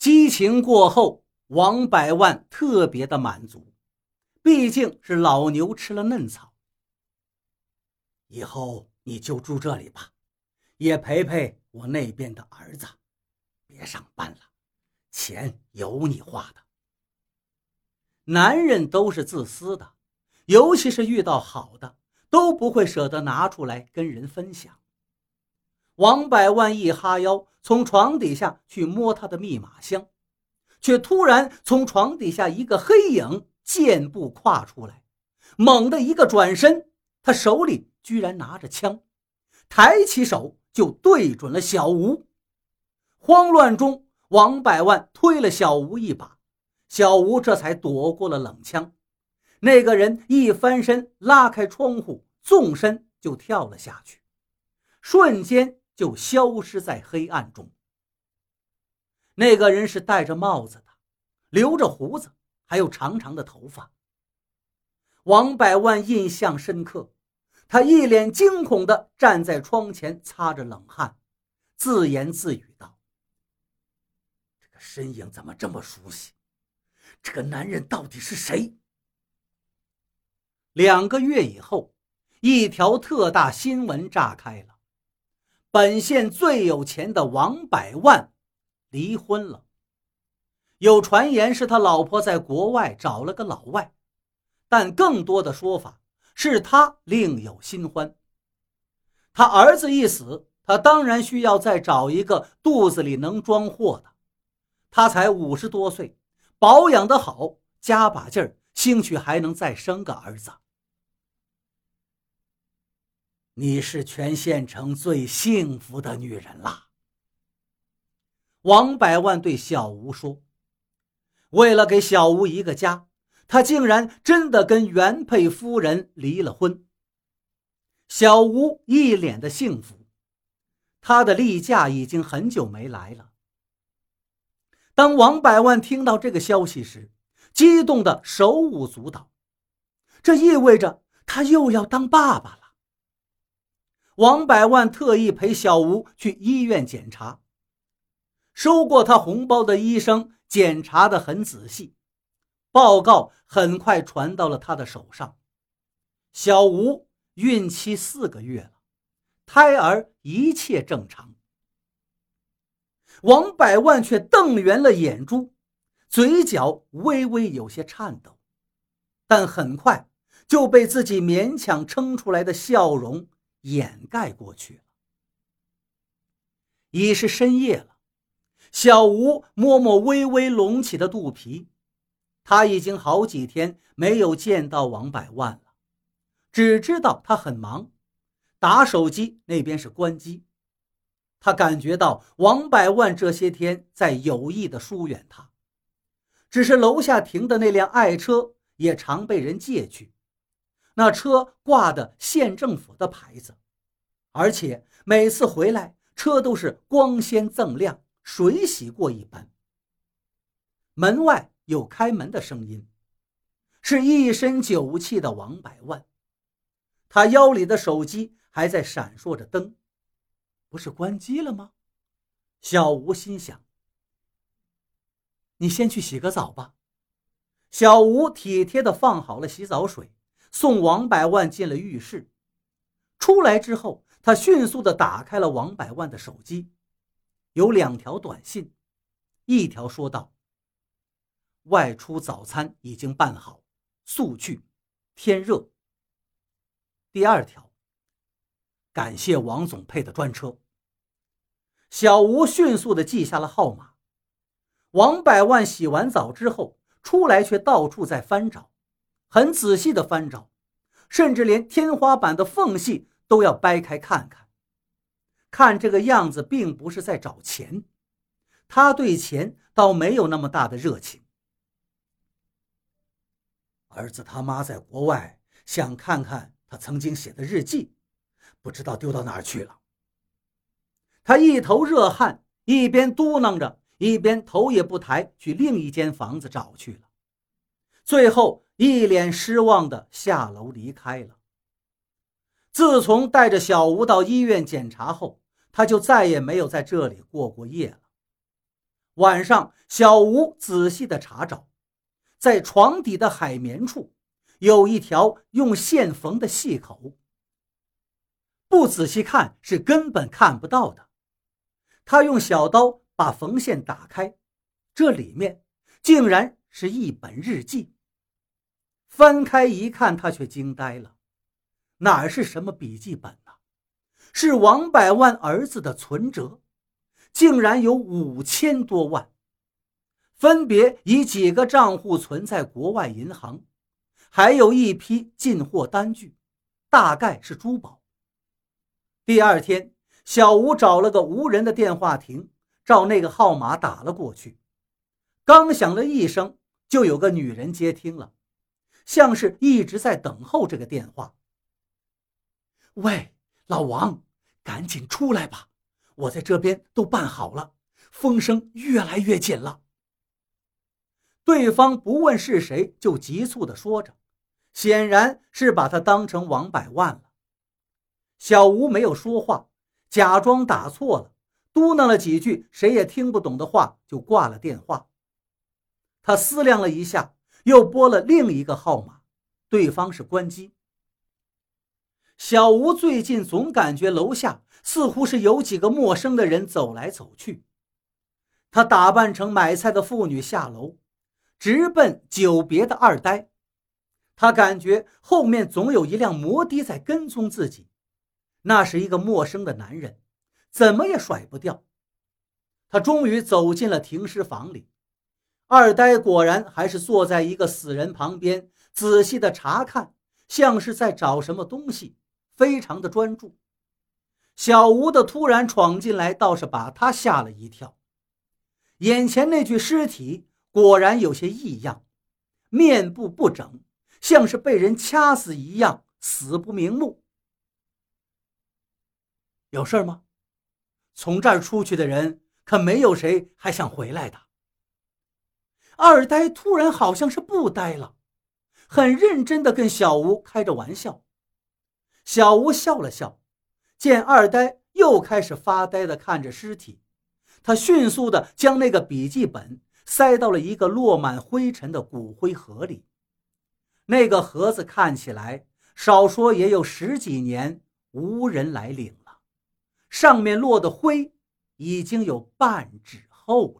激情过后，王百万特别的满足，毕竟是老牛吃了嫩草。以后你就住这里吧，也陪陪我那边的儿子，别上班了，钱有你花的。男人都是自私的，尤其是遇到好的，都不会舍得拿出来跟人分享。王百万一哈腰，从床底下去摸他的密码箱，却突然从床底下一个黑影健步跨出来，猛地一个转身，他手里居然拿着枪，抬起手就对准了小吴。慌乱中，王百万推了小吴一把，小吴这才躲过了冷枪。那个人一翻身，拉开窗户，纵身就跳了下去，瞬间。就消失在黑暗中。那个人是戴着帽子的，留着胡子，还有长长的头发。王百万印象深刻，他一脸惊恐地站在窗前，擦着冷汗，自言自语道：“这个身影怎么这么熟悉？这个男人到底是谁？”两个月以后，一条特大新闻炸开了。本县最有钱的王百万离婚了，有传言是他老婆在国外找了个老外，但更多的说法是他另有新欢。他儿子一死，他当然需要再找一个肚子里能装货的。他才五十多岁，保养的好，加把劲儿，兴许还能再生个儿子。你是全县城最幸福的女人啦。”王百万对小吴说。为了给小吴一个家，他竟然真的跟原配夫人离了婚。小吴一脸的幸福，他的例假已经很久没来了。当王百万听到这个消息时，激动的手舞足蹈，这意味着他又要当爸爸了。王百万特意陪小吴去医院检查，收过他红包的医生检查的很仔细，报告很快传到了他的手上。小吴孕期四个月了，胎儿一切正常。王百万却瞪圆了眼珠，嘴角微微有些颤抖，但很快就被自己勉强撑出来的笑容。掩盖过去了。已是深夜了，小吴摸摸微微隆起的肚皮，他已经好几天没有见到王百万了，只知道他很忙，打手机那边是关机。他感觉到王百万这些天在有意的疏远他，只是楼下停的那辆爱车也常被人借去。那车挂的县政府的牌子，而且每次回来车都是光鲜锃亮，水洗过一般。门外有开门的声音，是一身酒气的王百万，他腰里的手机还在闪烁着灯，不是关机了吗？小吴心想：“你先去洗个澡吧。”小吴体贴地放好了洗澡水。送王百万进了浴室，出来之后，他迅速地打开了王百万的手机，有两条短信，一条说道：“外出早餐已经办好，速去，天热。”第二条：“感谢王总配的专车。”小吴迅速地记下了号码。王百万洗完澡之后出来，却到处在翻找。很仔细的翻找，甚至连天花板的缝隙都要掰开看看。看这个样子，并不是在找钱，他对钱倒没有那么大的热情。儿子他妈在国外，想看看他曾经写的日记，不知道丢到哪儿去了。他一头热汗，一边嘟囔着，一边头也不抬去另一间房子找去了。最后。一脸失望的下楼离开了。自从带着小吴到医院检查后，他就再也没有在这里过过夜了。晚上，小吴仔细的查找，在床底的海绵处有一条用线缝的细口，不仔细看是根本看不到的。他用小刀把缝线打开，这里面竟然是一本日记。翻开一看，他却惊呆了，哪是什么笔记本呢？是王百万儿子的存折。竟然有五千多万，分别以几个账户存在国外银行，还有一批进货单据，大概是珠宝。第二天，小吴找了个无人的电话亭，照那个号码打了过去。刚响了一声，就有个女人接听了，像是一直在等候这个电话。喂，老王，赶紧出来吧！我在这边都办好了，风声越来越紧了。对方不问是谁，就急促地说着，显然是把他当成王百万了。小吴没有说话，假装打错了，嘟囔了几句谁也听不懂的话，就挂了电话。他思量了一下，又拨了另一个号码，对方是关机。小吴最近总感觉楼下似乎是有几个陌生的人走来走去。他打扮成买菜的妇女下楼，直奔久别的二呆。他感觉后面总有一辆摩的在跟踪自己，那是一个陌生的男人，怎么也甩不掉。他终于走进了停尸房里，二呆果然还是坐在一个死人旁边，仔细的查看，像是在找什么东西。非常的专注，小吴的突然闯进来倒是把他吓了一跳。眼前那具尸体果然有些异样，面部不整，像是被人掐死一样，死不瞑目。有事吗？从这儿出去的人可没有谁还想回来的。二呆突然好像是不呆了，很认真的跟小吴开着玩笑。小吴笑了笑，见二呆又开始发呆的看着尸体，他迅速的将那个笔记本塞到了一个落满灰尘的骨灰盒里。那个盒子看起来少说也有十几年无人来领了，上面落的灰已经有半指厚。